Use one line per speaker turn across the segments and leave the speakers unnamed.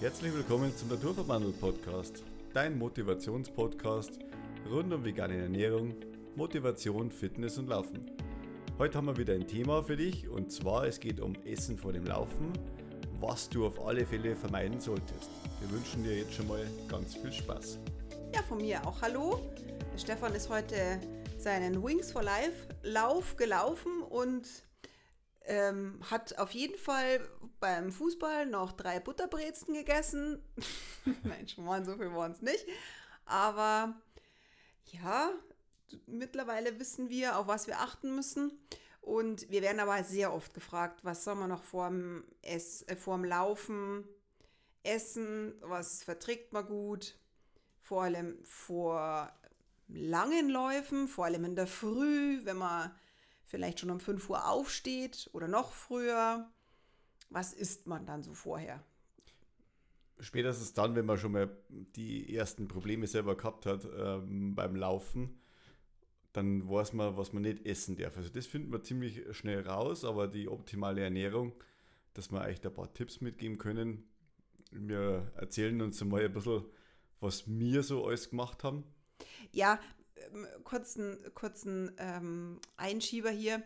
Herzlich willkommen zum Naturverwandelt Podcast, dein Motivationspodcast rund um vegane Ernährung, Motivation, Fitness und Laufen. Heute haben wir wieder ein Thema für dich und zwar es geht um Essen vor dem Laufen, was du auf alle Fälle vermeiden solltest. Wir wünschen dir jetzt schon mal ganz viel Spaß.
Ja, von mir auch hallo. Stefan ist heute seinen Wings for Life Lauf gelaufen und ähm, hat auf jeden Fall beim Fußball noch drei Butterbrezen gegessen. Nein, schon mal so viel waren es nicht. Aber ja, mittlerweile wissen wir, auf was wir achten müssen. Und wir werden aber sehr oft gefragt, was soll man noch vorm, Ess, äh, vorm Laufen essen, was verträgt man gut, vor allem vor langen Läufen, vor allem in der Früh, wenn man vielleicht schon um 5 Uhr aufsteht oder noch früher. Was isst man dann so vorher?
Spätestens dann, wenn man schon mal die ersten Probleme selber gehabt hat ähm, beim Laufen, dann weiß man, was man nicht essen darf. Also das finden wir ziemlich schnell raus, aber die optimale Ernährung, dass wir euch da ein paar Tipps mitgeben können. Wir erzählen uns mal ein bisschen, was wir so alles gemacht haben.
Ja, ähm, kurzen, kurzen ähm, Einschieber hier.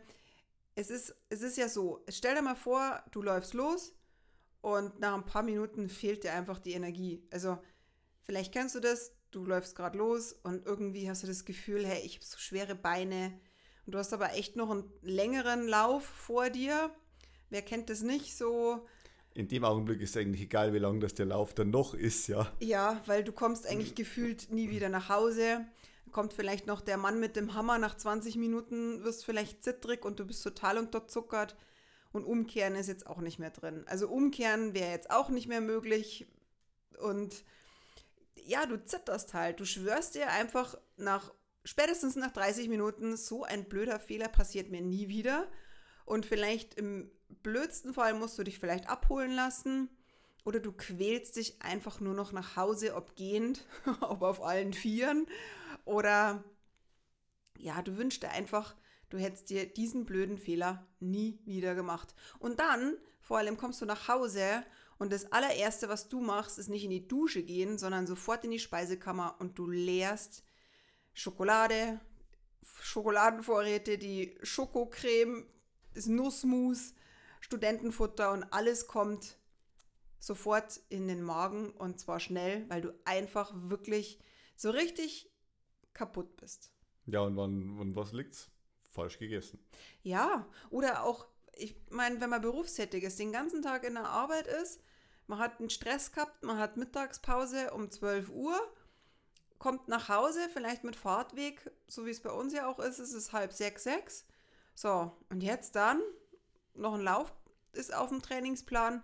Es ist, es ist ja so, stell dir mal vor, du läufst los und nach ein paar Minuten fehlt dir einfach die Energie. Also vielleicht kennst du das, du läufst gerade los und irgendwie hast du das Gefühl, hey, ich habe so schwere Beine und du hast aber echt noch einen längeren Lauf vor dir. Wer kennt das nicht so?
In dem Augenblick ist eigentlich egal, wie lang das der Lauf dann noch ist, ja.
Ja, weil du kommst eigentlich gefühlt nie wieder nach Hause kommt vielleicht noch der Mann mit dem Hammer, nach 20 Minuten wirst vielleicht zittrig und du bist total unterzuckert. Und umkehren ist jetzt auch nicht mehr drin. Also umkehren wäre jetzt auch nicht mehr möglich. Und ja, du zitterst halt. Du schwörst dir einfach nach, spätestens nach 30 Minuten, so ein blöder Fehler passiert mir nie wieder. Und vielleicht im blödsten Fall musst du dich vielleicht abholen lassen. Oder du quälst dich einfach nur noch nach Hause, ob gehend, ob auf allen Vieren. Oder ja, du wünschst dir einfach, du hättest dir diesen blöden Fehler nie wieder gemacht. Und dann, vor allem kommst du nach Hause und das allererste, was du machst, ist nicht in die Dusche gehen, sondern sofort in die Speisekammer und du leerst Schokolade, Schokoladenvorräte, die Schokocreme, das Nussmus, Studentenfutter und alles kommt sofort in den Magen und zwar schnell, weil du einfach wirklich so richtig kaputt bist.
Ja, und wann, wann was liegt's? Falsch gegessen.
Ja, oder auch, ich meine, wenn man berufstätig ist, den ganzen Tag in der Arbeit ist, man hat einen Stress gehabt, man hat Mittagspause um 12 Uhr, kommt nach Hause, vielleicht mit Fahrtweg, so wie es bei uns ja auch ist, es ist halb sechs, sechs. So, und jetzt dann noch ein Lauf ist auf dem Trainingsplan,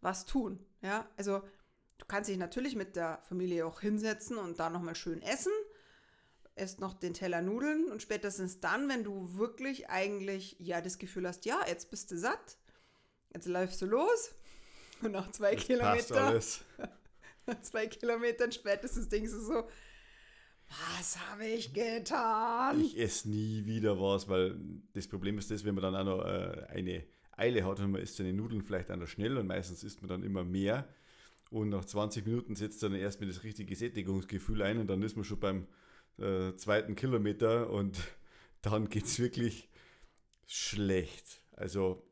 was tun. Ja, also du kannst dich natürlich mit der Familie auch hinsetzen und da nochmal schön essen esst noch den Teller Nudeln und spätestens dann, wenn du wirklich eigentlich ja das Gefühl hast, ja, jetzt bist du satt, jetzt läufst du los und nach zwei das Kilometern, nach zwei Kilometern spätestens denkst du so, was habe ich getan?
Ich esse nie wieder was, weil das Problem ist das, wenn man dann auch noch äh, eine Eile hat und man isst seine Nudeln vielleicht auch noch schnell und meistens isst man dann immer mehr und nach 20 Minuten setzt dann erst mit das richtige Sättigungsgefühl ein und dann ist man schon beim äh, zweiten Kilometer und dann geht es wirklich schlecht. Also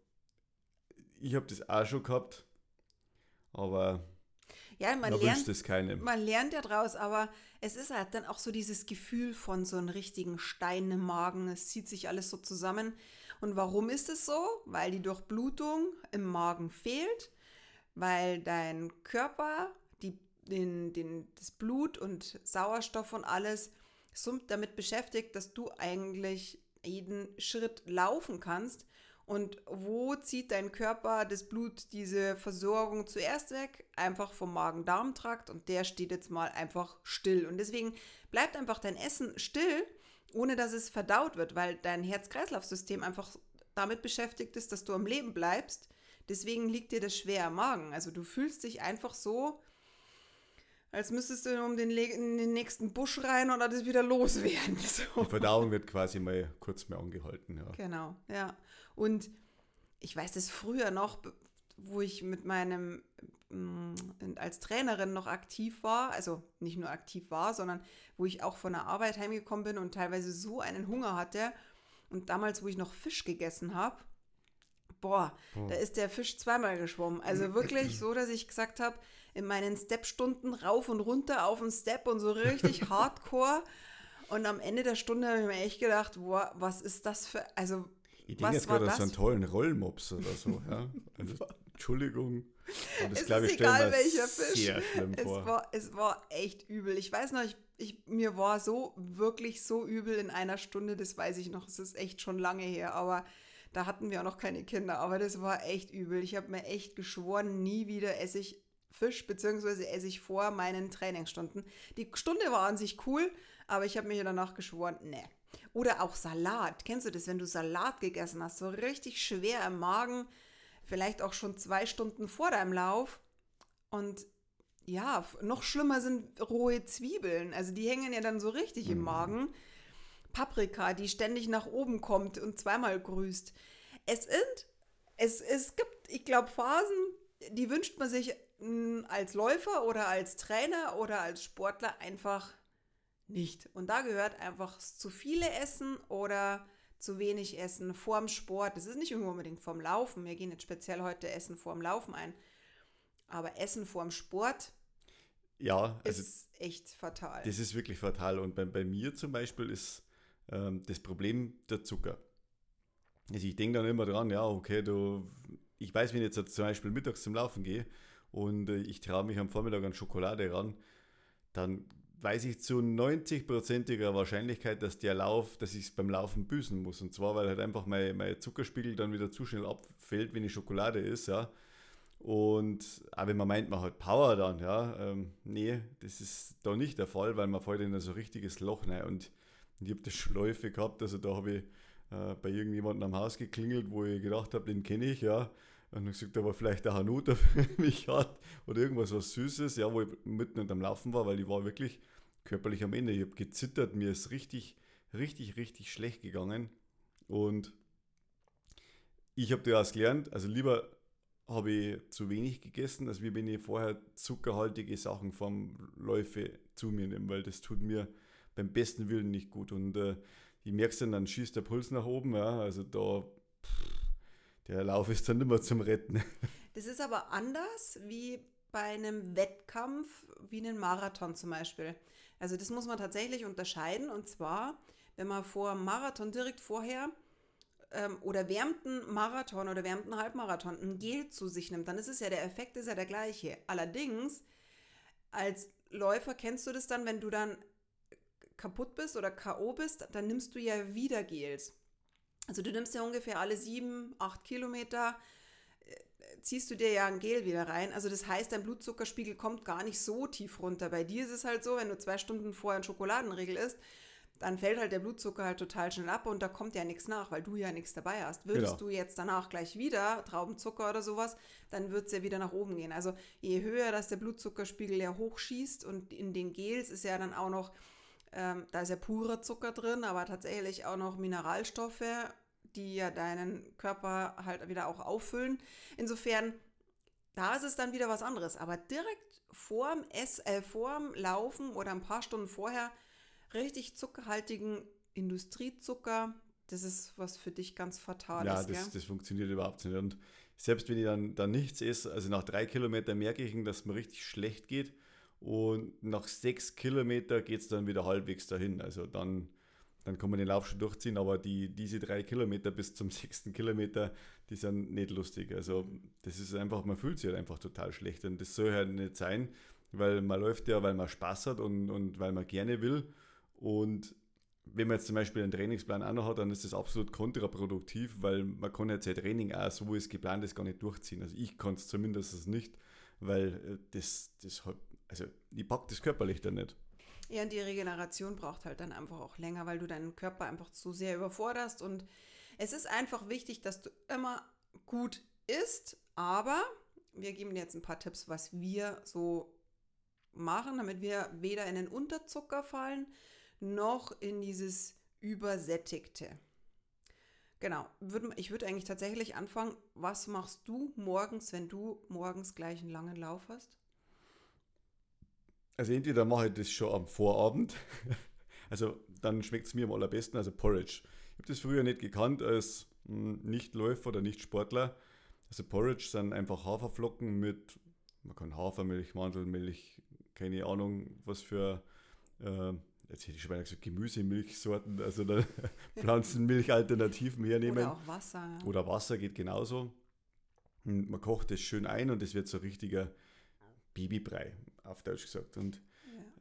ich habe das auch schon gehabt, aber
ja, man, man lernt es keinem. Man lernt ja draus, aber es ist halt dann auch so dieses Gefühl von so einem richtigen Stein im Magen. Es zieht sich alles so zusammen. Und warum ist es so? Weil die Durchblutung im Magen fehlt, weil dein Körper die, den, den, das Blut und Sauerstoff und alles so damit beschäftigt, dass du eigentlich jeden Schritt laufen kannst. Und wo zieht dein Körper das Blut, diese Versorgung zuerst weg? Einfach vom Magen-Darm-Trakt und der steht jetzt mal einfach still. Und deswegen bleibt einfach dein Essen still, ohne dass es verdaut wird, weil dein Herz-Kreislauf-System einfach damit beschäftigt ist, dass du am Leben bleibst. Deswegen liegt dir das schwer am Magen. Also du fühlst dich einfach so, als müsstest du um den, in den nächsten Busch rein oder das wieder loswerden. So.
Die Verdauung wird quasi mal kurz mehr angehalten. Ja.
Genau, ja. Und ich weiß das früher noch, wo ich mit meinem mm, als Trainerin noch aktiv war, also nicht nur aktiv war, sondern wo ich auch von der Arbeit heimgekommen bin und teilweise so einen Hunger hatte. Und damals, wo ich noch Fisch gegessen habe, boah, boah, da ist der Fisch zweimal geschwommen. Also wirklich so, dass ich gesagt habe, in meinen Step-Stunden rauf und runter auf den Step und so richtig hardcore. Und am Ende der Stunde habe ich mir echt gedacht, boah, was ist das für, also
ich denke jetzt gerade an so einen tollen Rollmops oder so, ja. Also, Entschuldigung.
Das, es ist egal, welcher Fisch. es, War, es war echt übel. Ich weiß noch, ich, ich, mir war so, wirklich so übel in einer Stunde, das weiß ich noch. Es ist echt schon lange her, aber da hatten wir auch noch keine Kinder. Aber das war echt übel. Ich habe mir echt geschworen, nie wieder esse ich Fisch, beziehungsweise esse ich vor meinen Trainingsstunden. Die Stunde war an sich cool, aber ich habe mir danach geschworen, ne. Oder auch Salat. Kennst du das, wenn du Salat gegessen hast? So richtig schwer im Magen, vielleicht auch schon zwei Stunden vor deinem Lauf. Und ja, noch schlimmer sind rohe Zwiebeln. Also die hängen ja dann so richtig mhm. im Magen. Paprika, die ständig nach oben kommt und zweimal grüßt. Es sind, es, es gibt, ich glaube, Phasen, die wünscht man sich als Läufer oder als Trainer oder als Sportler einfach nicht. Und da gehört einfach zu viele Essen oder zu wenig Essen vorm Sport. Das ist nicht unbedingt vorm Laufen. Wir gehen jetzt speziell heute Essen vorm Laufen ein. Aber Essen vorm Sport
ja,
also ist echt fatal.
Das ist wirklich fatal. Und bei, bei mir zum Beispiel ist ähm, das Problem der Zucker. Also ich denke dann immer dran, ja, okay, du, ich weiß, wenn ich jetzt zum Beispiel mittags zum Laufen gehe und äh, ich traue mich am Vormittag an Schokolade ran, dann weiß ich zu 90-prozentiger Wahrscheinlichkeit, dass der Lauf, dass ich es beim Laufen büßen muss. Und zwar, weil halt einfach mein, mein Zuckerspiegel dann wieder zu schnell abfällt, wenn die Schokolade ist, ja. Und auch wenn man meint, man hat Power dann, ja, ähm, nee, das ist da nicht der Fall, weil man fällt in so ein richtiges Loch rein. Und ich habe das Schläufe gehabt, also da habe ich äh, bei irgendjemandem am Haus geklingelt, wo ich gedacht habe, den kenne ich, ja. Und dann gesagt, aber vielleicht der Hanuta für mich hat oder irgendwas was Süßes, ja, wo ich mitten unterm Laufen war, weil ich war wirklich körperlich am Ende. Ich habe gezittert, mir ist richtig, richtig, richtig schlecht gegangen. Und ich habe daraus gelernt, also lieber habe ich zu wenig gegessen, als wie wenn ich vorher zuckerhaltige Sachen vom Läufe zu mir nehme, weil das tut mir beim besten Willen nicht gut. Und äh, ich merke es dann, dann schießt der Puls nach oben, ja, also da der Lauf ist dann immer zum Retten.
Das ist aber anders wie bei einem Wettkampf, wie einen Marathon zum Beispiel. Also das muss man tatsächlich unterscheiden. Und zwar, wenn man vor Marathon direkt vorher ähm, oder während einem Marathon oder während einem Halbmarathon ein Gel zu sich nimmt, dann ist es ja, der Effekt ist ja der gleiche. Allerdings, als Läufer kennst du das dann, wenn du dann kaputt bist oder K.O. bist, dann nimmst du ja wieder Gels. Also du nimmst ja ungefähr alle sieben, acht Kilometer, äh, ziehst du dir ja ein Gel wieder rein. Also das heißt, dein Blutzuckerspiegel kommt gar nicht so tief runter. Bei dir ist es halt so, wenn du zwei Stunden vorher ein Schokoladenriegel isst, dann fällt halt der Blutzucker halt total schnell ab und da kommt ja nichts nach, weil du ja nichts dabei hast. Würdest genau. du jetzt danach gleich wieder Traubenzucker oder sowas, dann wird es ja wieder nach oben gehen. Also je höher, dass der Blutzuckerspiegel ja hochschießt und in den Gels ist ja dann auch noch ähm, da ist ja purer Zucker drin, aber tatsächlich auch noch Mineralstoffe, die ja deinen Körper halt wieder auch auffüllen. Insofern, da ist es dann wieder was anderes. Aber direkt vorm, Ess, äh, vorm Laufen oder ein paar Stunden vorher richtig zuckerhaltigen Industriezucker, das ist was für dich ganz fatal
ja, ist. Das, das funktioniert überhaupt nicht. Und selbst wenn ich dann, dann nichts esse, also nach drei Kilometern merke ich, dass mir richtig schlecht geht. Und nach sechs Kilometer geht es dann wieder halbwegs dahin. Also dann, dann kann man den Lauf schon durchziehen, aber die, diese drei Kilometer bis zum sechsten Kilometer, die sind nicht lustig. Also das ist einfach, man fühlt sich halt einfach total schlecht. Und das soll halt nicht sein, weil man läuft ja, weil man Spaß hat und, und weil man gerne will. Und wenn man jetzt zum Beispiel einen Trainingsplan auch noch hat, dann ist das absolut kontraproduktiv, weil man kann jetzt sein Training auch so, wie es geplant ist, gar nicht durchziehen. Also ich kann es zumindest nicht, weil äh, das, das also die packt das körperlich dann nicht.
Ja, und die Regeneration braucht halt dann einfach auch länger, weil du deinen Körper einfach zu sehr überforderst. Und es ist einfach wichtig, dass du immer gut isst, aber wir geben dir jetzt ein paar Tipps, was wir so machen, damit wir weder in den Unterzucker fallen, noch in dieses Übersättigte. Genau. Ich würde eigentlich tatsächlich anfangen, was machst du morgens, wenn du morgens gleich einen langen Lauf hast?
Also entweder mache ich das schon am Vorabend. Also dann schmeckt es mir am allerbesten, also Porridge. Ich habe das früher nicht gekannt als hm, Nichtläufer oder Nicht-Sportler. Also Porridge sind einfach Haferflocken mit, man kann Hafermilch, Mandelmilch, keine Ahnung, was für, äh, jetzt hätte ich schon mal gesagt, Gemüsemilchsorten, also Pflanzenmilch-Alternativen hernehmen.
Oder auch Wasser. Ja.
Oder Wasser geht genauso. Und man kocht das schön ein und es wird so richtiger Babybrei, auf Deutsch gesagt. Und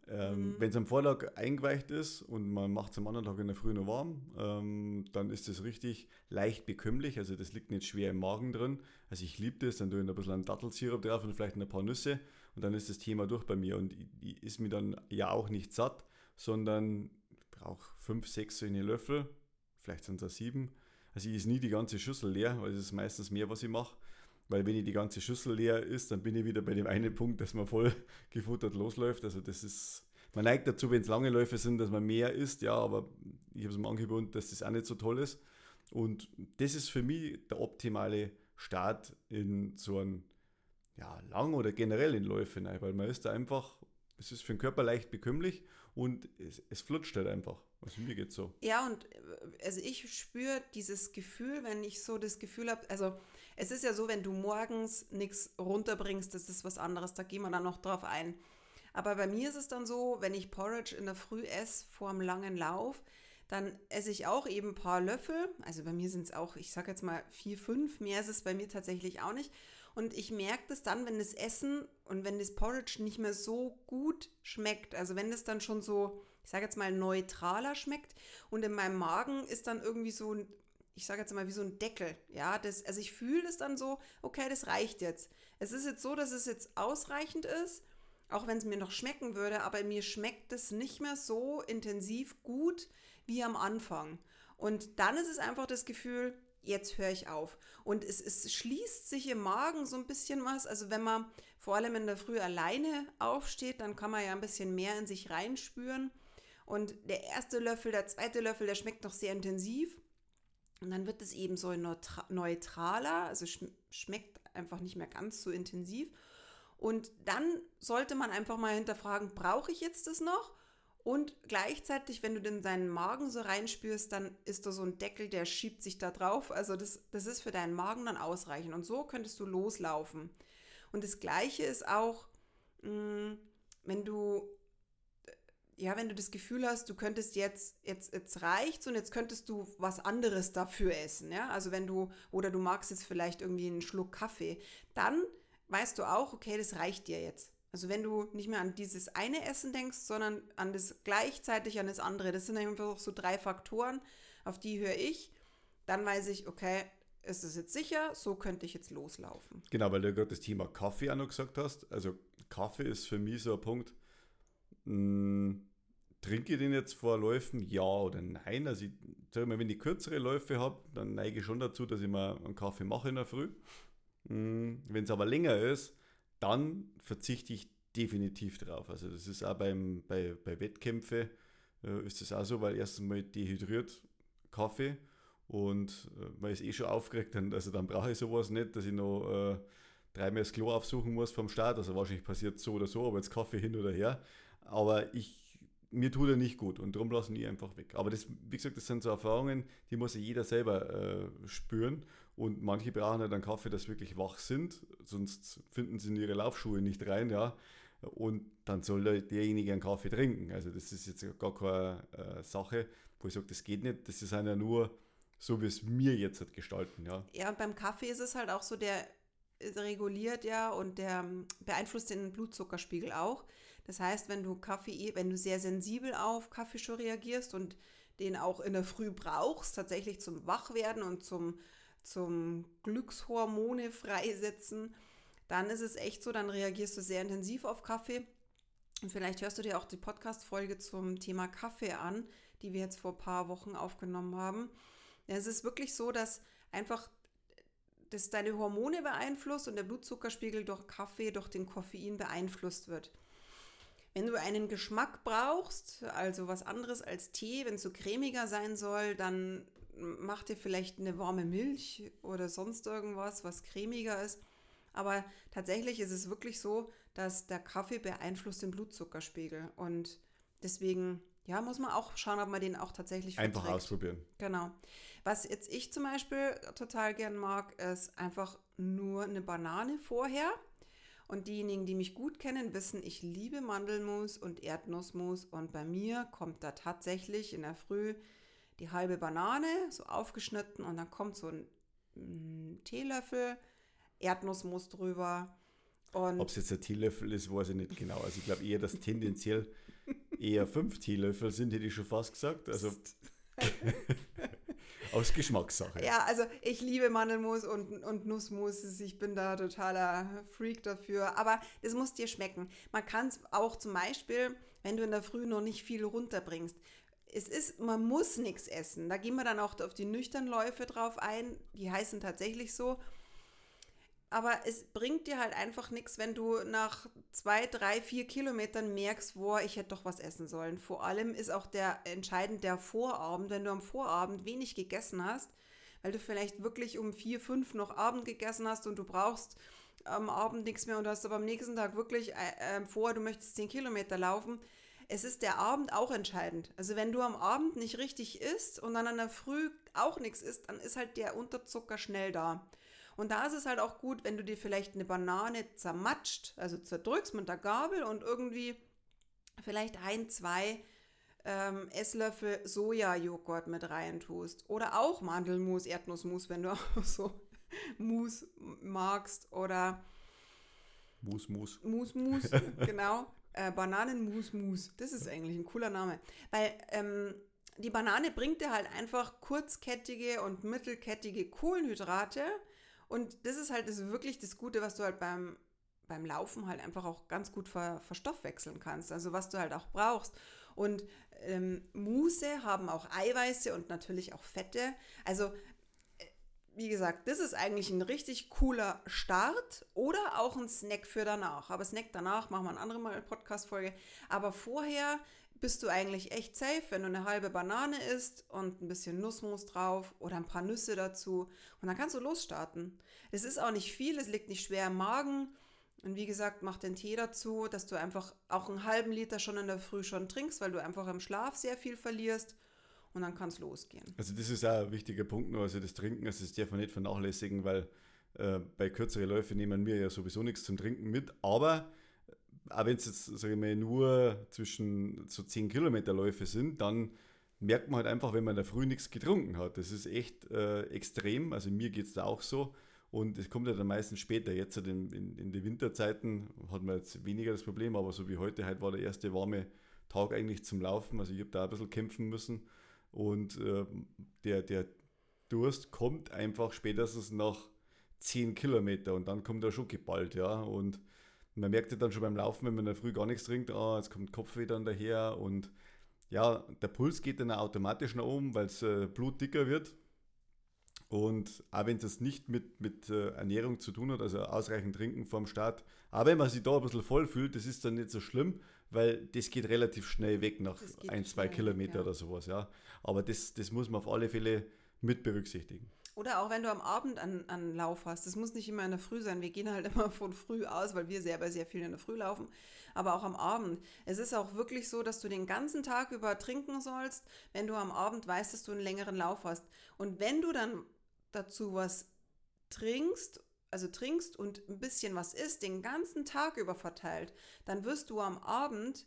ähm, mhm. Wenn es am Vortag eingeweicht ist und man macht es am anderen Tag in der Früh noch warm, ähm, dann ist es richtig leicht bekömmlich. Also das liegt nicht schwer im Magen drin. Also ich liebe das, dann tue ich ein bisschen einen Dattelsirup drauf und vielleicht ein paar Nüsse und dann ist das Thema durch bei mir. Und ich, ich ist mir dann ja auch nicht satt, sondern brauche fünf, sechs solche Löffel, vielleicht sind es sieben. Also ich ist nie die ganze Schüssel leer, weil es ist meistens mehr, was ich mache. Weil wenn ich die ganze Schüssel leer ist, dann bin ich wieder bei dem einen Punkt, dass man voll gefuttert losläuft. Also das ist, man neigt dazu, wenn es lange Läufe sind, dass man mehr isst, ja, aber ich habe es mir angeboten, dass das auch nicht so toll ist. Und das ist für mich der optimale Start in so einen ja, lang oder generell in Läufe rein, weil man ist da einfach, es ist für den Körper leicht bekömmlich und es, es flutscht halt einfach. Also mir geht so.
Ja, und äh, also ich spüre dieses Gefühl, wenn ich so das Gefühl habe, also es ist ja so, wenn du morgens nichts runterbringst, das ist was anderes, da gehen wir dann noch drauf ein. Aber bei mir ist es dann so, wenn ich Porridge in der Früh esse vor einem langen Lauf, dann esse ich auch eben ein paar Löffel. Also bei mir sind es auch, ich sage jetzt mal vier, fünf, mehr ist es bei mir tatsächlich auch nicht. Und ich merke das dann, wenn das Essen und wenn das Porridge nicht mehr so gut schmeckt. Also wenn das dann schon so, ich sage jetzt mal, neutraler schmeckt und in meinem Magen ist dann irgendwie so ein ich sage jetzt mal, wie so ein Deckel. Ja, das, also ich fühle es dann so, okay, das reicht jetzt. Es ist jetzt so, dass es jetzt ausreichend ist, auch wenn es mir noch schmecken würde, aber mir schmeckt es nicht mehr so intensiv gut wie am Anfang. Und dann ist es einfach das Gefühl, jetzt höre ich auf. Und es, es schließt sich im Magen so ein bisschen was. Also wenn man vor allem in der Früh alleine aufsteht, dann kann man ja ein bisschen mehr in sich reinspüren. Und der erste Löffel, der zweite Löffel, der schmeckt noch sehr intensiv. Und dann wird es eben so neutraler, also schmeckt einfach nicht mehr ganz so intensiv. Und dann sollte man einfach mal hinterfragen, brauche ich jetzt das noch? Und gleichzeitig, wenn du in deinen Magen so reinspürst, dann ist da so ein Deckel, der schiebt sich da drauf. Also das, das ist für deinen Magen dann ausreichend. Und so könntest du loslaufen. Und das Gleiche ist auch, mm, wenn du ja, wenn du das Gefühl hast, du könntest jetzt, jetzt, jetzt reicht's und jetzt könntest du was anderes dafür essen, ja, also wenn du, oder du magst jetzt vielleicht irgendwie einen Schluck Kaffee, dann weißt du auch, okay, das reicht dir jetzt. Also wenn du nicht mehr an dieses eine Essen denkst, sondern an das gleichzeitig an das andere, das sind einfach so drei Faktoren, auf die höre ich, dann weiß ich, okay, ist es jetzt sicher, so könnte ich jetzt loslaufen.
Genau, weil du gerade das Thema Kaffee auch noch gesagt hast. Also Kaffee ist für mich so ein Punkt, hm, trinke ich den jetzt vor Läufen? Ja oder nein? Also ich sage mal, wenn ich kürzere Läufe habe, dann neige ich schon dazu, dass ich mal einen Kaffee mache in der Früh. Hm, wenn es aber länger ist, dann verzichte ich definitiv drauf. Also das ist auch beim, bei, bei Wettkämpfen äh, ist das auch so, weil erstens mal dehydriert Kaffee und äh, man ist eh schon aufgeregt, dann, also dann brauche ich sowas nicht, dass ich noch äh, dreimal das Klo aufsuchen muss vom Start. Also wahrscheinlich passiert so oder so, aber jetzt Kaffee hin oder her. Aber ich, mir tut er nicht gut und darum lassen die einfach weg. Aber das, wie gesagt, das sind so Erfahrungen, die muss ja jeder selber äh, spüren. Und manche brauchen halt einen Kaffee, dass wirklich wach sind, sonst finden sie in ihre Laufschuhe nicht rein, ja. Und dann soll derjenige einen Kaffee trinken. Also das ist jetzt gar keine äh, Sache, wo ich sage, das geht nicht. Das ist ja nur so, wie es mir jetzt halt gestalten, ja.
Ja, und beim Kaffee ist es halt auch so, der reguliert ja und der ähm, beeinflusst den Blutzuckerspiegel auch. Das heißt, wenn du Kaffee, wenn du sehr sensibel auf Kaffee schon reagierst und den auch in der Früh brauchst, tatsächlich zum Wachwerden und zum, zum Glückshormone freisetzen, dann ist es echt so, dann reagierst du sehr intensiv auf Kaffee. Und vielleicht hörst du dir auch die Podcast-Folge zum Thema Kaffee an, die wir jetzt vor ein paar Wochen aufgenommen haben. Es ist wirklich so, dass einfach das deine Hormone beeinflusst und der Blutzuckerspiegel durch Kaffee, durch den Koffein beeinflusst wird. Wenn du einen Geschmack brauchst, also was anderes als Tee, wenn es so cremiger sein soll, dann mach dir vielleicht eine warme Milch oder sonst irgendwas, was cremiger ist. Aber tatsächlich ist es wirklich so, dass der Kaffee beeinflusst den Blutzuckerspiegel. Und deswegen, ja, muss man auch schauen, ob man den auch tatsächlich
Einfach verträgt. ausprobieren.
Genau. Was jetzt ich zum Beispiel total gern mag, ist einfach nur eine Banane vorher. Und diejenigen, die mich gut kennen, wissen, ich liebe Mandelmus und Erdnussmus. Und bei mir kommt da tatsächlich in der Früh die halbe Banane, so aufgeschnitten. Und dann kommt so ein, ein Teelöffel Erdnussmus drüber.
Ob es jetzt ein Teelöffel ist, weiß ich nicht genau. Also ich glaube eher, dass tendenziell eher fünf Teelöffel sind, hätte ich schon fast gesagt. Also aus Geschmackssache.
Ja, also ich liebe Mandelmus und, und Nussmus. Ich bin da totaler Freak dafür. Aber das muss dir schmecken. Man kann es auch zum Beispiel, wenn du in der Früh noch nicht viel runterbringst. Es ist, man muss nichts essen. Da gehen wir dann auch auf die nüchternen Läufe drauf ein. Die heißen tatsächlich so aber es bringt dir halt einfach nichts, wenn du nach zwei, drei, vier Kilometern merkst, boah, ich hätte doch was essen sollen. Vor allem ist auch der entscheidend der Vorabend, wenn du am Vorabend wenig gegessen hast, weil du vielleicht wirklich um vier, fünf noch Abend gegessen hast und du brauchst am Abend nichts mehr und hast aber am nächsten Tag wirklich äh, äh vor, du möchtest zehn Kilometer laufen. Es ist der Abend auch entscheidend. Also wenn du am Abend nicht richtig isst und dann an der Früh auch nichts isst, dann ist halt der Unterzucker schnell da. Und da ist es halt auch gut, wenn du dir vielleicht eine Banane zermatscht, also zerdrückst mit der Gabel und irgendwie vielleicht ein, zwei ähm, Esslöffel Sojajoghurt mit rein tust. Oder auch Mandelmus, Erdnussmus, wenn du auch so Mus magst. Oder
Mus, Mus.
Mus, Mus, genau. Äh, Bananenmus, Mus. Das ist eigentlich ein cooler Name. Weil ähm, die Banane bringt dir halt einfach kurzkettige und mittelkettige Kohlenhydrate und das ist halt das wirklich das Gute, was du halt beim, beim Laufen halt einfach auch ganz gut ver, verstoffwechseln kannst. Also was du halt auch brauchst. Und ähm, Muse haben auch Eiweiße und natürlich auch Fette. Also äh, wie gesagt, das ist eigentlich ein richtig cooler Start oder auch ein Snack für danach. Aber Snack danach machen wir eine andere Mal Podcast-Folge. Aber vorher bist du eigentlich echt safe, wenn du eine halbe Banane isst und ein bisschen Nussmus drauf oder ein paar Nüsse dazu. Und dann kannst du losstarten. Es ist auch nicht viel, es liegt nicht schwer im Magen. Und wie gesagt, mach den Tee dazu, dass du einfach auch einen halben Liter schon in der Früh schon trinkst, weil du einfach im Schlaf sehr viel verlierst. Und dann kann es losgehen.
Also das ist auch ein wichtiger Punkt, nur also das Trinken, das ist darf man nicht vernachlässigen, weil äh, bei kürzeren Läufen nehmen wir ja sowieso nichts zum Trinken mit. Aber auch wenn es jetzt, sage ich mal, nur zwischen so 10 Kilometer Läufe sind, dann merkt man halt einfach, wenn man da früh nichts getrunken hat. Das ist echt äh, extrem. Also mir geht es da auch so. Und es kommt ja dann meistens später. Jetzt halt in, in, in den Winterzeiten hat man jetzt weniger das Problem, aber so wie heute, heute war der erste warme Tag eigentlich zum Laufen. Also ich habe da ein bisschen kämpfen müssen. Und äh, der, der Durst kommt einfach spätestens nach 10 Kilometer und dann kommt er schon geballt, ja. Und man merkt ja dann schon beim Laufen, wenn man in der Früh gar nichts trinkt, ah, jetzt kommt Kopfweh dann daher und ja, der Puls geht dann automatisch nach oben, weil das äh, Blut dicker wird. Und auch wenn das nicht mit, mit äh, Ernährung zu tun hat, also ausreichend trinken vorm Start, aber wenn man sich da ein bisschen voll fühlt, das ist dann nicht so schlimm, weil das geht relativ schnell weg nach ein, zwei Kilometer ja. oder sowas, ja. Aber das, das muss man auf alle Fälle mit berücksichtigen.
Oder auch wenn du am Abend einen, einen Lauf hast. Das muss nicht immer in der Früh sein. Wir gehen halt immer von früh aus, weil wir selber sehr viel in der Früh laufen. Aber auch am Abend. Es ist auch wirklich so, dass du den ganzen Tag über trinken sollst, wenn du am Abend weißt, dass du einen längeren Lauf hast. Und wenn du dann dazu was trinkst, also trinkst und ein bisschen was isst, den ganzen Tag über verteilt, dann wirst du am Abend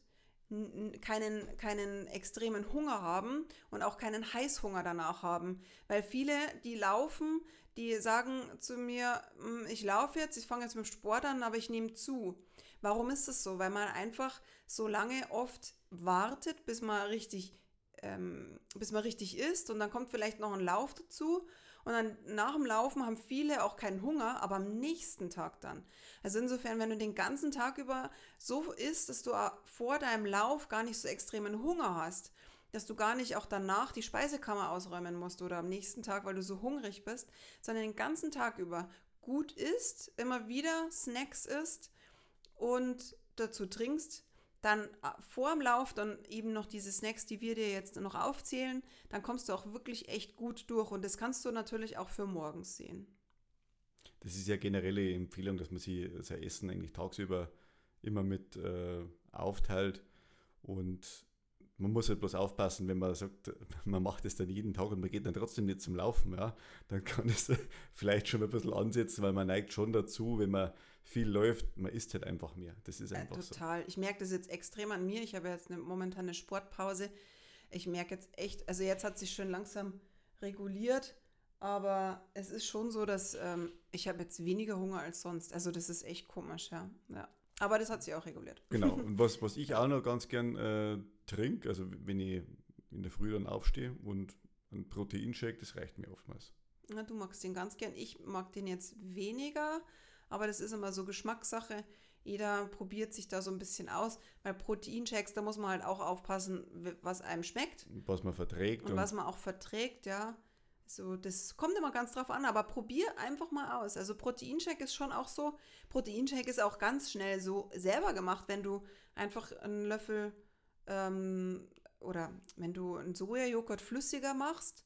keinen, keinen extremen Hunger haben und auch keinen Heißhunger danach haben. Weil viele, die laufen, die sagen zu mir, hm, ich laufe jetzt, ich fange jetzt mit Sport an, aber ich nehme zu. Warum ist das so? Weil man einfach so lange oft wartet, bis man richtig, ähm, bis man richtig isst und dann kommt vielleicht noch ein Lauf dazu und dann nach dem Laufen haben viele auch keinen Hunger, aber am nächsten Tag dann. Also insofern, wenn du den ganzen Tag über so isst, dass du vor deinem Lauf gar nicht so extremen Hunger hast, dass du gar nicht auch danach die Speisekammer ausräumen musst oder am nächsten Tag, weil du so hungrig bist, sondern den ganzen Tag über gut isst, immer wieder Snacks isst und dazu trinkst, dann äh, vor dem Lauf dann eben noch diese Snacks, die wir dir jetzt noch aufzählen, dann kommst du auch wirklich echt gut durch und das kannst du natürlich auch für morgens sehen.
Das ist ja generelle Empfehlung, dass man sich sein Essen eigentlich tagsüber immer mit äh, aufteilt und man muss halt bloß aufpassen, wenn man sagt, man macht es dann jeden Tag und man geht dann trotzdem nicht zum Laufen, ja, dann kann es vielleicht schon ein bisschen ansetzen, weil man neigt schon dazu, wenn man viel läuft, man isst halt einfach mehr. Das ist einfach
äh, total. So. Ich merke das jetzt extrem an mir. Ich habe jetzt eine momentane Sportpause. Ich merke jetzt echt, also jetzt hat sich schön langsam reguliert, aber es ist schon so, dass ähm, ich habe jetzt weniger Hunger als sonst. Also das ist echt komisch, ja. ja. Aber das hat sich auch reguliert.
Genau. Und was, was ich auch noch ganz gern äh, trinke, also wenn ich in der Früh dann aufstehe und ein Proteinshake, das reicht mir oftmals.
Na, du magst den ganz gern. Ich mag den jetzt weniger, aber das ist immer so Geschmackssache. Jeder probiert sich da so ein bisschen aus. Bei Proteinshakes, da muss man halt auch aufpassen, was einem schmeckt.
Was man verträgt.
Und, und was man auch verträgt, ja. So, das kommt immer ganz drauf an, aber probier einfach mal aus. Also Proteinshake ist schon auch so. Proteinshake ist auch ganz schnell so selber gemacht, wenn du einfach einen Löffel ähm, oder wenn du einen Sojajoghurt flüssiger machst,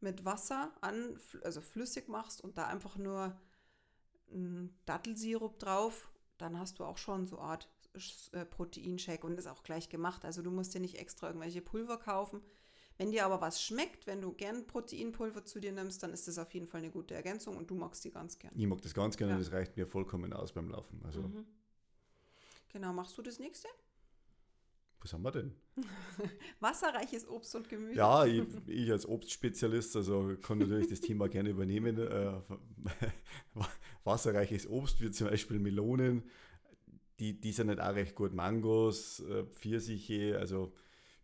mit Wasser an, also flüssig machst und da einfach nur einen Dattelsirup drauf, dann hast du auch schon so eine Art äh, Proteinshake und ist auch gleich gemacht. Also du musst dir nicht extra irgendwelche Pulver kaufen. Wenn dir aber was schmeckt, wenn du gern Proteinpulver zu dir nimmst, dann ist das auf jeden Fall eine gute Ergänzung und du magst die ganz gern.
Ich mag das ganz gerne, ja. das reicht mir vollkommen aus beim Laufen. Also. Mhm.
Genau, machst du das nächste?
Was haben wir denn?
Wasserreiches Obst und Gemüse.
Ja, ich, ich, als Obstspezialist, also kann natürlich das Thema gerne übernehmen. Äh, wasserreiches Obst, wie zum Beispiel Melonen, die, die sind nicht auch recht gut. Mangos, äh, Pfirsiche, also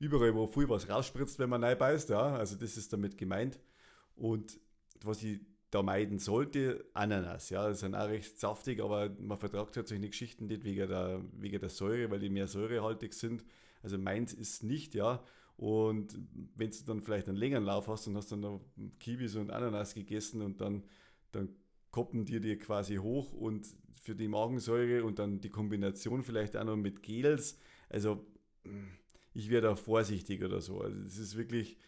überall, wo viel was rausspritzt, wenn man neu beißt, ja, also das ist damit gemeint. Und was ich da meiden sollte, Ananas, ja, das sind auch recht saftig, aber man vertragt halt solche Geschichten nicht wegen der, wegen der Säure, weil die mehr säurehaltig sind. Also meins ist nicht, ja. Und wenn du dann vielleicht einen längeren Lauf hast und hast dann noch Kiwis und Ananas gegessen und dann, dann koppen dir die quasi hoch und für die Magensäure und dann die Kombination vielleicht auch noch mit Gels. Also ich wäre da vorsichtig oder so. Also es ist wirklich,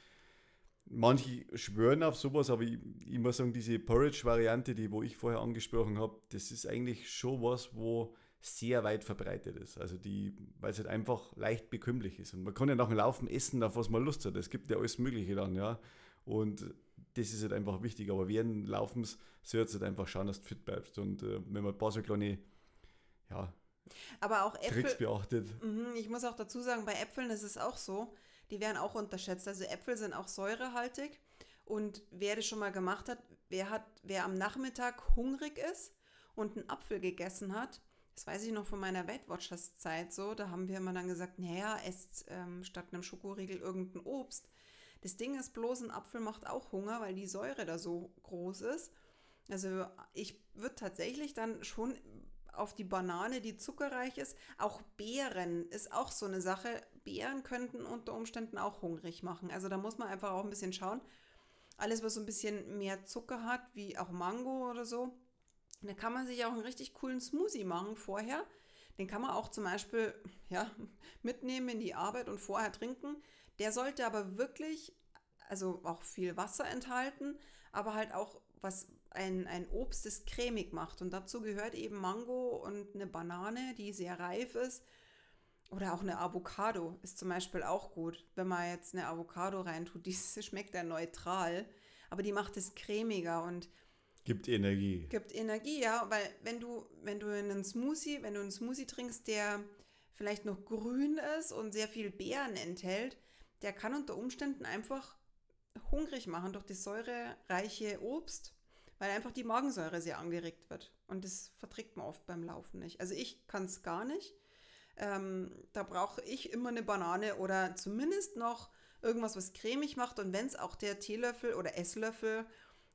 manche schwören auf sowas, aber ich, ich muss sagen, diese Porridge-Variante, die wo ich vorher angesprochen habe, das ist eigentlich schon was, wo sehr weit verbreitet ist. Also die, weil es halt einfach leicht bekömmlich ist. Und man kann ja nach dem Laufen essen, auf was man Lust hat. Es gibt ja alles Mögliche dann, ja. Und das ist halt einfach wichtig. Aber während Laufens sollst du halt einfach schauen, dass du fit bleibst. Und äh, wenn man ein paar so kleine, ja,
aber auch Äpfel,
Tricks beachtet.
Mh, ich muss auch dazu sagen, bei Äpfeln ist es auch so, die werden auch unterschätzt. Also Äpfel sind auch säurehaltig. Und wer das schon mal gemacht hat, wer hat, wer am Nachmittag hungrig ist und einen Apfel gegessen hat, das weiß ich noch von meiner Weight Watchers Zeit so, da haben wir immer dann gesagt, naja, esst ähm, statt einem Schokoriegel irgendein Obst. Das Ding ist bloß, ein Apfel macht auch Hunger, weil die Säure da so groß ist. Also ich würde tatsächlich dann schon auf die Banane, die zuckerreich ist. Auch Beeren ist auch so eine Sache. Beeren könnten unter Umständen auch hungrig machen. Also da muss man einfach auch ein bisschen schauen. Alles, was so ein bisschen mehr Zucker hat, wie auch Mango oder so, da kann man sich auch einen richtig coolen Smoothie machen vorher. Den kann man auch zum Beispiel ja, mitnehmen in die Arbeit und vorher trinken. Der sollte aber wirklich, also auch viel Wasser enthalten, aber halt auch was ein, ein Obst, das cremig macht. Und dazu gehört eben Mango und eine Banane, die sehr reif ist. Oder auch eine Avocado ist zum Beispiel auch gut. Wenn man jetzt eine Avocado reintut, die schmeckt ja neutral, aber die macht es cremiger und
Gibt Energie.
Gibt Energie, ja, weil wenn du, wenn du einen Smoothie, wenn du einen Smoothie trinkst, der vielleicht noch grün ist und sehr viel Beeren enthält, der kann unter Umständen einfach hungrig machen durch das säurereiche Obst, weil einfach die Magensäure sehr angeregt wird. Und das verträgt man oft beim Laufen nicht. Also ich kann es gar nicht. Ähm, da brauche ich immer eine Banane oder zumindest noch irgendwas, was cremig macht. Und wenn es auch der Teelöffel oder Esslöffel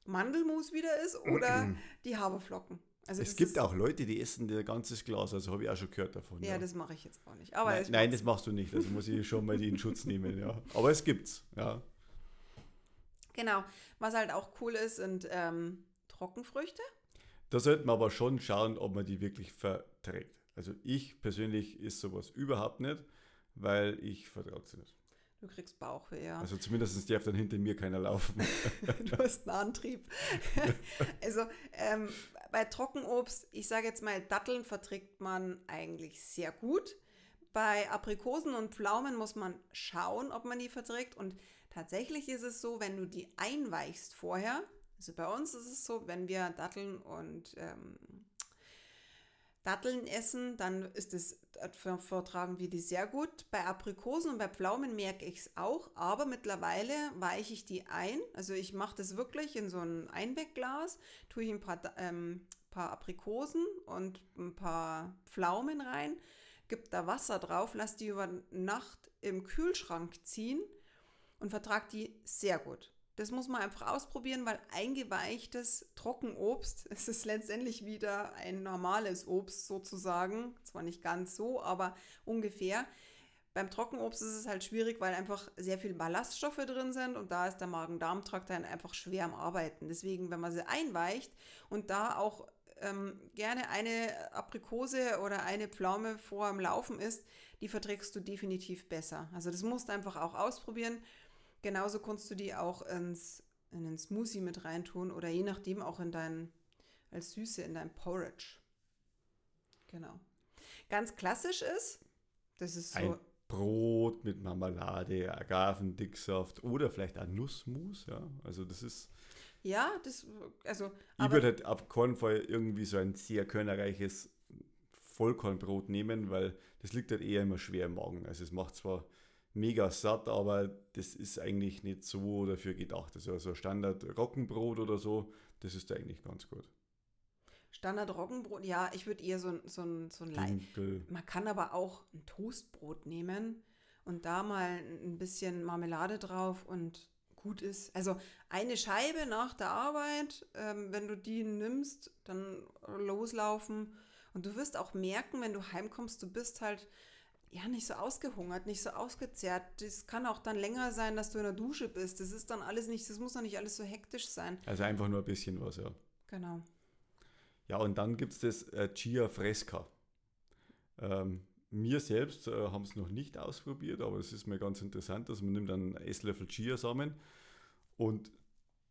Mandelmus wieder ist oder die Haferflocken.
Also es gibt auch Leute, die essen ein ganzes Glas, also habe ich auch schon gehört davon.
Ja, ja. das mache ich jetzt auch nicht. Aber
nein, nein das machst du nicht, also muss ich schon mal die in Schutz nehmen, ja. Aber es gibt's, ja.
Genau. Was halt auch cool ist, sind ähm, Trockenfrüchte.
Da sollte man aber schon schauen, ob man die wirklich verträgt. Also ich persönlich ist sowas überhaupt nicht, weil ich vertraue sie nicht.
Du kriegst Bauchweh, ja.
Also zumindest darf dann hinter mir keiner laufen.
du hast einen Antrieb. also ähm, bei Trockenobst, ich sage jetzt mal, Datteln verträgt man eigentlich sehr gut. Bei Aprikosen und Pflaumen muss man schauen, ob man die verträgt. Und tatsächlich ist es so, wenn du die einweichst vorher, also bei uns ist es so, wenn wir Datteln und ähm, Datteln essen, dann ist es, vertragen wir die sehr gut. Bei Aprikosen und bei Pflaumen merke ich es auch, aber mittlerweile weiche ich die ein. Also ich mache das wirklich in so ein Einwegglas, tue ich ein paar, ähm, paar Aprikosen und ein paar Pflaumen rein, gebe da Wasser drauf, lasse die über Nacht im Kühlschrank ziehen und vertrage die sehr gut. Das muss man einfach ausprobieren, weil eingeweichtes Trockenobst, es ist letztendlich wieder ein normales Obst sozusagen. Zwar nicht ganz so, aber ungefähr. Beim Trockenobst ist es halt schwierig, weil einfach sehr viele Ballaststoffe drin sind und da ist der Magen-Darm-Trakt dann einfach schwer am Arbeiten. Deswegen, wenn man sie einweicht und da auch ähm, gerne eine Aprikose oder eine Pflaume vor dem Laufen isst, die verträgst du definitiv besser. Also das musst du einfach auch ausprobieren. Genauso kannst du die auch ins, in den Smoothie mit reintun oder je nachdem auch in dein, als Süße in dein Porridge. Genau. Ganz klassisch ist, das ist so.
Ein Brot mit Marmelade, Agavendicksaft oder vielleicht ein Nussmus, ja. Also das ist.
Ja, das, also.
Ich würde halt auf keinen Fall irgendwie so ein sehr körnerreiches Vollkornbrot nehmen, weil das liegt halt eher immer schwer im Magen. Also es macht zwar mega satt, aber das ist eigentlich nicht so dafür gedacht. Also so Standard Roggenbrot oder so, das ist eigentlich ganz gut.
Standard Roggenbrot, ja, ich würde eher so, so, so ein Dinkel. Man kann aber auch ein Toastbrot nehmen und da mal ein bisschen Marmelade drauf und gut ist. Also eine Scheibe nach der Arbeit, ähm, wenn du die nimmst, dann loslaufen. Und du wirst auch merken, wenn du heimkommst, du bist halt ja, nicht so ausgehungert, nicht so ausgezehrt. Das kann auch dann länger sein, dass du in der Dusche bist. Das ist dann alles nicht, das muss doch nicht alles so hektisch sein.
Also einfach nur ein bisschen was, ja.
Genau.
Ja, und dann gibt es das äh, Chia Fresca. Ähm, wir selbst äh, haben es noch nicht ausprobiert, aber es ist mir ganz interessant, dass man nimmt einen Esslöffel Chiasamen und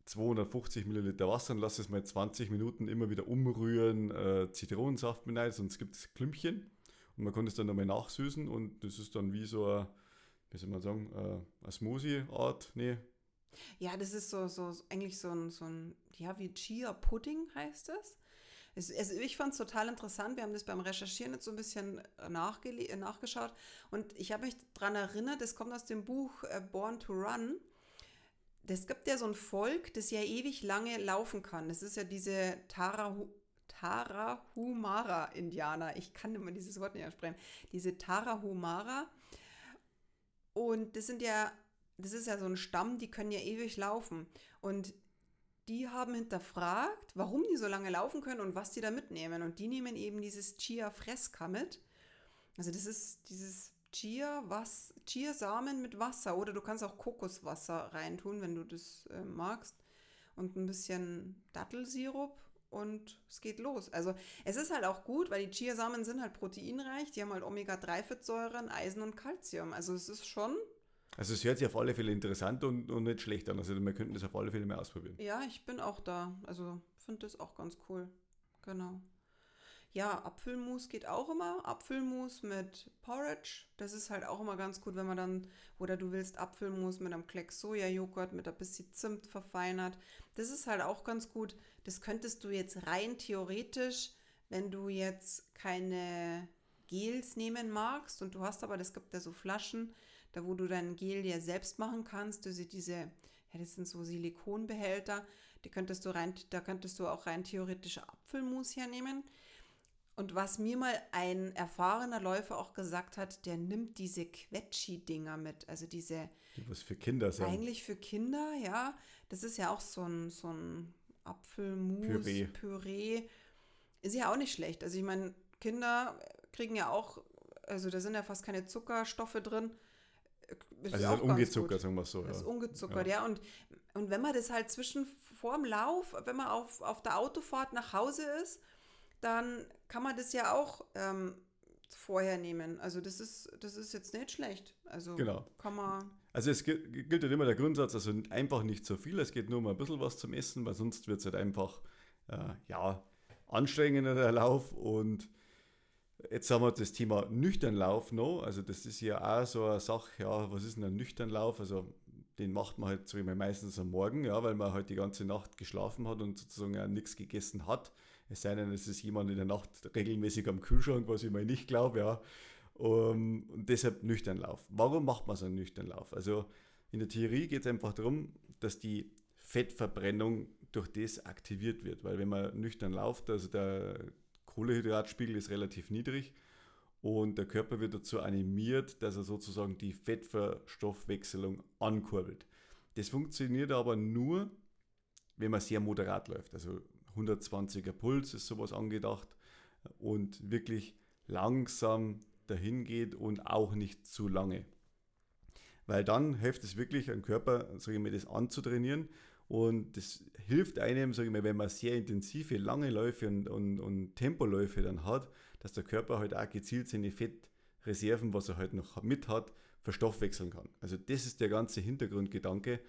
250 Milliliter Wasser und lass es mal 20 Minuten immer wieder umrühren, äh, Zitronensaft mit rein, sonst gibt es Klümpchen. Und man kann es dann nochmal nachsüßen und das ist dann wie so ein, wie soll man sagen, äh, eine Smoothie-Art. Nee.
Ja, das ist so, so eigentlich so ein, so ein, ja, wie Chia-Pudding heißt das. Es, also ich fand es total interessant. Wir haben das beim Recherchieren jetzt so ein bisschen nachgeschaut. Und ich habe mich daran erinnert, das kommt aus dem Buch äh, Born to Run. Es gibt ja so ein Volk, das ja ewig lange laufen kann. Das ist ja diese Tara, Tarahumara-Indianer. Ich kann immer dieses Wort nicht aussprechen. Diese Tarahumara. Und das sind ja, das ist ja so ein Stamm, die können ja ewig laufen. Und die haben hinterfragt, warum die so lange laufen können und was die da mitnehmen. Und die nehmen eben dieses Chia Fresca mit. Also das ist dieses Chia, was, Chia-Samen mit Wasser. Oder du kannst auch Kokoswasser reintun, wenn du das äh, magst. Und ein bisschen Dattelsirup und es geht los. Also es ist halt auch gut, weil die Chiasamen sind halt proteinreich, die haben halt Omega-3-Fettsäuren, Eisen und Kalzium. Also es ist schon.
Also es hört sich auf alle Fälle interessant und, und nicht schlecht an. Also wir könnten das auf alle Fälle mehr ausprobieren.
Ja, ich bin auch da. Also finde das auch ganz cool. Genau. Ja, Apfelmus geht auch immer. Apfelmus mit Porridge. Das ist halt auch immer ganz gut, wenn man dann, oder du willst Apfelmus mit einem Klecks Sojajoghurt, mit ein bisschen Zimt verfeinert. Das ist halt auch ganz gut. Das könntest du jetzt rein theoretisch, wenn du jetzt keine Gels nehmen magst und du hast aber, das gibt ja so Flaschen, da wo du dein Gel ja selbst machen kannst, also diese, ja, das sind so Silikonbehälter, die könntest du rein, da könntest du auch rein theoretisch Apfelmus hernehmen. Und was mir mal ein erfahrener Läufer auch gesagt hat, der nimmt diese Quetschi-Dinger mit. Also diese.
Die was für Kinder sind.
Eigentlich für Kinder, ja. Das ist ja auch so ein, so ein Apfelmus, Püree. Püree. Ist ja auch nicht schlecht. Also ich meine, Kinder kriegen ja auch, also da sind ja fast keine Zuckerstoffe drin.
Ist also auch ungezuckert, sagen wir so.
Ja. Ist ungezuckert, ja. ja. Und, und wenn man das halt zwischen vorm Lauf, wenn man auf, auf der Autofahrt nach Hause ist, dann kann man das ja auch ähm, vorher nehmen. Also das ist, das ist jetzt nicht schlecht. Also
Genau.
kann man.
Also es gi- gilt halt immer der Grundsatz, also einfach nicht so viel, es geht nur um ein bisschen was zum Essen, weil sonst wird es halt einfach, äh, ja, anstrengender der Lauf und jetzt haben wir das Thema Nüchternlauf noch, also das ist ja auch so eine Sache, ja, was ist denn ein Nüchternlauf, also den macht man halt ich mal, meistens am Morgen, ja, weil man halt die ganze Nacht geschlafen hat und sozusagen auch nichts gegessen hat, es sei denn, es ist jemand in der Nacht regelmäßig am Kühlschrank, was ich mal nicht glaube, ja, um, und deshalb Nüchternlauf. Warum macht man so einen Nüchternlauf? Also in der Theorie geht es einfach darum, dass die Fettverbrennung durch das aktiviert wird, weil wenn man nüchtern läuft, also der Kohlehydratspiegel ist relativ niedrig und der Körper wird dazu animiert, dass er sozusagen die Fettverstoffwechselung ankurbelt. Das funktioniert aber nur, wenn man sehr moderat läuft. Also 120er Puls ist sowas angedacht und wirklich langsam dahin geht und auch nicht zu lange. Weil dann hilft es wirklich, einen Körper, sage ich mal, das anzutrainieren. Und das hilft einem, sage ich mal, wenn man sehr intensive, lange Läufe und, und, und Tempoläufe dann hat, dass der Körper halt auch gezielt seine Fettreserven, was er halt noch mit hat, verstoffwechseln kann. Also das ist der ganze Hintergrundgedanke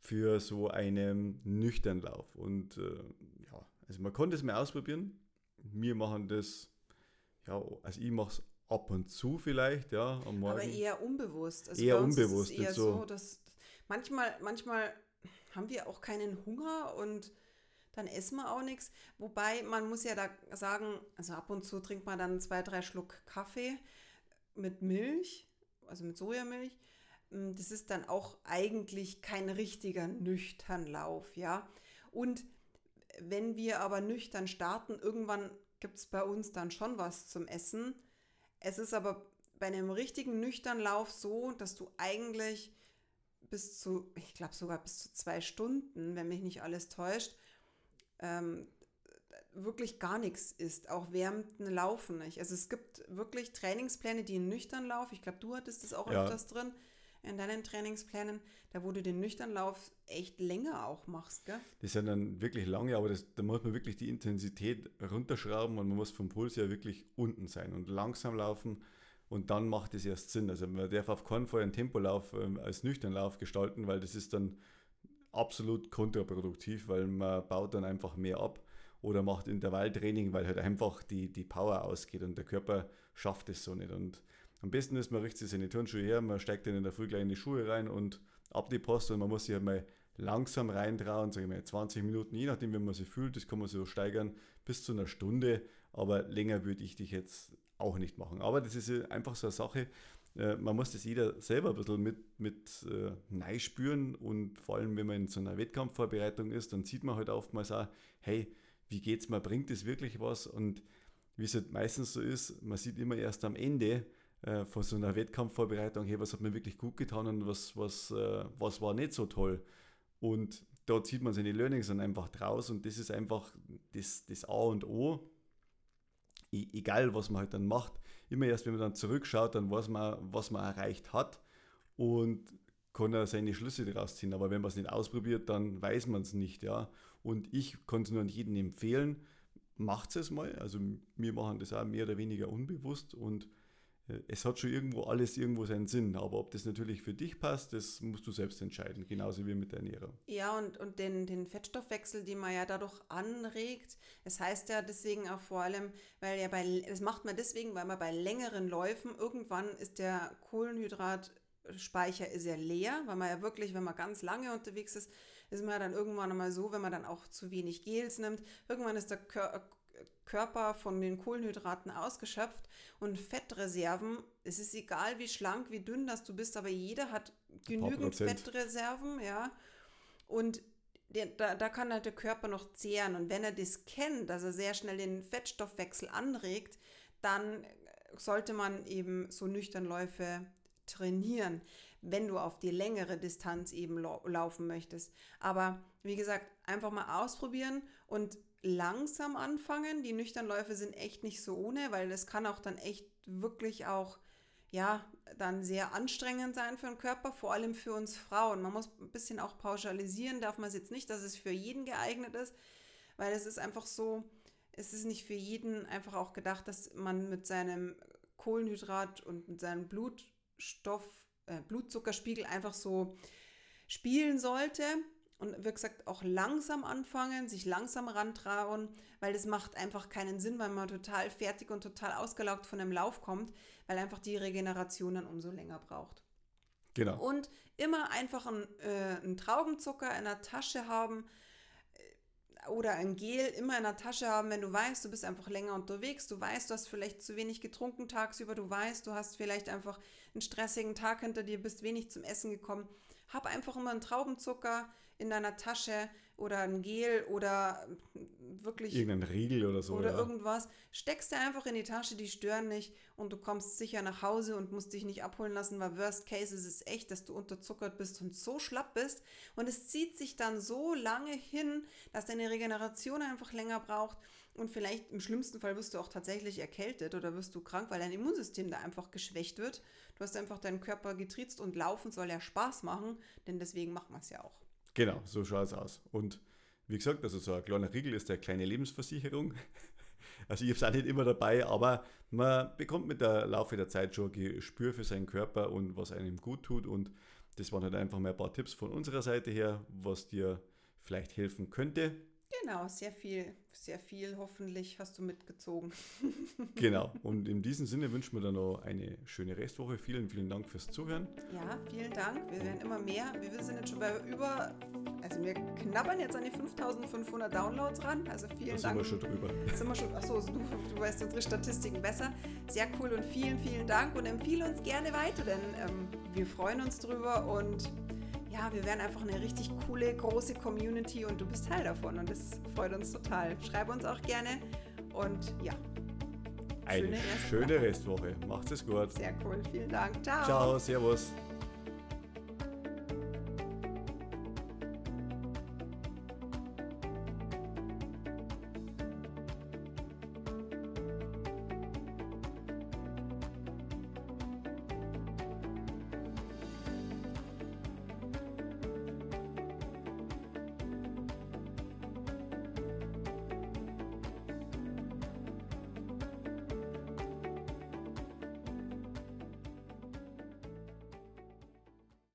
für so einen nüchternen Lauf. Und äh, ja, also man kann das mal ausprobieren. Wir machen das, ja, also ich mache es ab und zu vielleicht, ja, am Morgen.
Aber eher unbewusst. Also
Eher
ist
unbewusst,
Es eher
so,
dass manchmal, manchmal haben wir auch keinen Hunger und dann essen wir auch nichts. Wobei man muss ja da sagen, also ab und zu trinkt man dann zwei, drei Schluck Kaffee mit Milch, also mit Sojamilch. Mm, Das ist dann auch eigentlich kein richtiger Nüchternlauf, ja. Und wenn wir aber nüchtern starten, irgendwann gibt es bei uns dann schon was zum Essen. Es ist aber bei einem richtigen nüchternen Lauf so, dass du eigentlich bis zu, ich glaube sogar bis zu zwei Stunden, wenn mich nicht alles täuscht, ähm, wirklich gar nichts isst, auch während dem Laufen nicht. Also es gibt wirklich Trainingspläne, die einen nüchtern Lauf, ich glaube, du hattest das auch
Ja.
öfters drin in deinen Trainingsplänen, da wo du den nüchtern Lauf echt länger auch machst, gell?
Die sind dann wirklich lange, aber das, da muss man wirklich die Intensität runterschrauben und man muss vom Puls ja wirklich unten sein und langsam laufen und dann macht es erst Sinn. Also man darf auf keinen Fall einen Tempolauf ähm, als Nüchternlauf gestalten, weil das ist dann absolut kontraproduktiv, weil man baut dann einfach mehr ab oder macht Intervalltraining, weil halt einfach die, die Power ausgeht und der Körper schafft es so nicht. Und am besten ist, man richtet sich seine Turnschuhe her, man steigt dann in der Früh gleich in die Schuhe rein und ab die Post und man muss sich halt mal langsam reintrauen, sage ich mal 20 Minuten, je nachdem, wie man sich fühlt, das kann man so steigern bis zu einer Stunde, aber länger würde ich dich jetzt auch nicht machen. Aber das ist einfach so eine Sache, äh, man muss das jeder selber ein bisschen mit, mit äh, neu spüren und vor allem, wenn man in so einer Wettkampfvorbereitung ist, dann sieht man halt oftmals auch, hey, wie geht's mir, bringt das wirklich was? Und wie es halt meistens so ist, man sieht immer erst am Ende äh, von so einer Wettkampfvorbereitung, hey, was hat mir wirklich gut getan und was, was, äh, was war nicht so toll. Und dort sieht man seine Learnings dann einfach draus und das ist einfach das, das A und O, E- egal was man halt dann macht. Immer erst, wenn man dann zurückschaut, dann weiß man, was man erreicht hat und kann er seine Schlüsse daraus ziehen. Aber wenn man es nicht ausprobiert, dann weiß man es nicht, ja. Und ich kann es nur an jeden empfehlen, macht es mal. Also wir machen das auch mehr oder weniger unbewusst und es hat schon irgendwo alles irgendwo seinen Sinn. Aber ob das natürlich für dich passt, das musst du selbst entscheiden, genauso wie mit der Ernährung.
Ja, und, und den, den Fettstoffwechsel, den man ja dadurch anregt. Es heißt ja deswegen auch vor allem, weil ja bei, das macht man deswegen, weil man bei längeren Läufen, irgendwann ist der Kohlenhydratspeicher ist ja leer, weil man ja wirklich, wenn man ganz lange unterwegs ist, ist man ja dann irgendwann einmal so, wenn man dann auch zu wenig Gels nimmt, irgendwann ist der Körper von den Kohlenhydraten ausgeschöpft und Fettreserven, es ist egal wie schlank, wie dünn das du bist, aber jeder hat genügend. Fettreserven, ja. Und der, da, da kann halt der Körper noch zehren. Und wenn er das kennt, dass er sehr schnell den Fettstoffwechsel anregt, dann sollte man eben so nüchtern Läufe trainieren, wenn du auf die längere Distanz eben lau laufen möchtest. Aber wie gesagt, einfach mal ausprobieren und langsam anfangen. Die Nüchternläufe sind echt nicht so ohne, weil das kann auch dann echt wirklich auch ja, dann sehr anstrengend sein für den Körper, vor allem für uns Frauen. Man muss ein bisschen auch pauschalisieren, darf man es jetzt nicht, dass es für jeden geeignet ist, weil es ist einfach so, es ist nicht für jeden einfach auch gedacht, dass man mit seinem Kohlenhydrat und mit seinem Blutstoff, äh, Blutzuckerspiegel einfach so spielen sollte. Und wie gesagt, auch langsam anfangen, sich langsam rantrauen, weil das macht einfach keinen Sinn, weil man total fertig und total ausgelaugt von einem Lauf kommt, weil einfach die Regeneration dann umso länger braucht.
Genau.
Und immer einfach einen, äh, einen Traubenzucker in der Tasche haben äh, oder ein Gel immer in der Tasche haben, wenn du weißt, du bist einfach länger unterwegs, du weißt, du hast vielleicht zu wenig getrunken tagsüber, du weißt, du hast vielleicht einfach einen stressigen Tag hinter dir, bist wenig zum Essen gekommen. Hab einfach immer einen Traubenzucker in deiner Tasche oder ein Gel oder wirklich.
Irgendein Riegel oder so.
Oder ja. irgendwas. Steckst dir einfach in die Tasche, die stören nicht und du kommst sicher nach Hause und musst dich nicht abholen lassen, weil Worst Case ist es echt, dass du unterzuckert bist und so schlapp bist. Und es zieht sich dann so lange hin, dass deine Regeneration einfach länger braucht. Und vielleicht im schlimmsten Fall wirst du auch tatsächlich erkältet oder wirst du krank, weil dein Immunsystem da einfach geschwächt wird. Du hast einfach deinen Körper getriezt und laufen soll ja Spaß machen, denn deswegen macht man es ja auch.
Genau, so schaut es aus. Und wie gesagt, also so ein kleiner Riegel ist eine kleine Lebensversicherung. Also ich habe es auch nicht immer dabei, aber man bekommt mit der Laufe der Zeit schon ein Gespür für seinen Körper und was einem gut tut. Und das waren halt einfach mal ein paar Tipps von unserer Seite her, was dir vielleicht helfen könnte.
Genau, sehr viel, sehr viel hoffentlich hast du mitgezogen.
genau, und in diesem Sinne wünschen wir dann noch eine schöne Restwoche. Vielen, vielen Dank fürs Zuhören.
Ja, vielen Dank. Wir werden immer mehr. Wir sind jetzt schon bei über, also wir knabbern jetzt an die 5500 Downloads ran. Also vielen da Dank.
Sind wir schon drüber.
Sind wir schon, achso, du, du weißt unsere Statistiken besser. Sehr cool und vielen, vielen Dank und empfehle uns gerne weiter, denn ähm, wir freuen uns drüber und ja, wir werden einfach eine richtig coole, große Community und du bist Teil davon und das freut uns total. Schreib uns auch gerne und ja.
Eine schöne, schöne Restwoche. Macht es gut.
Sehr cool. Vielen Dank. Ciao.
Ciao. Servus.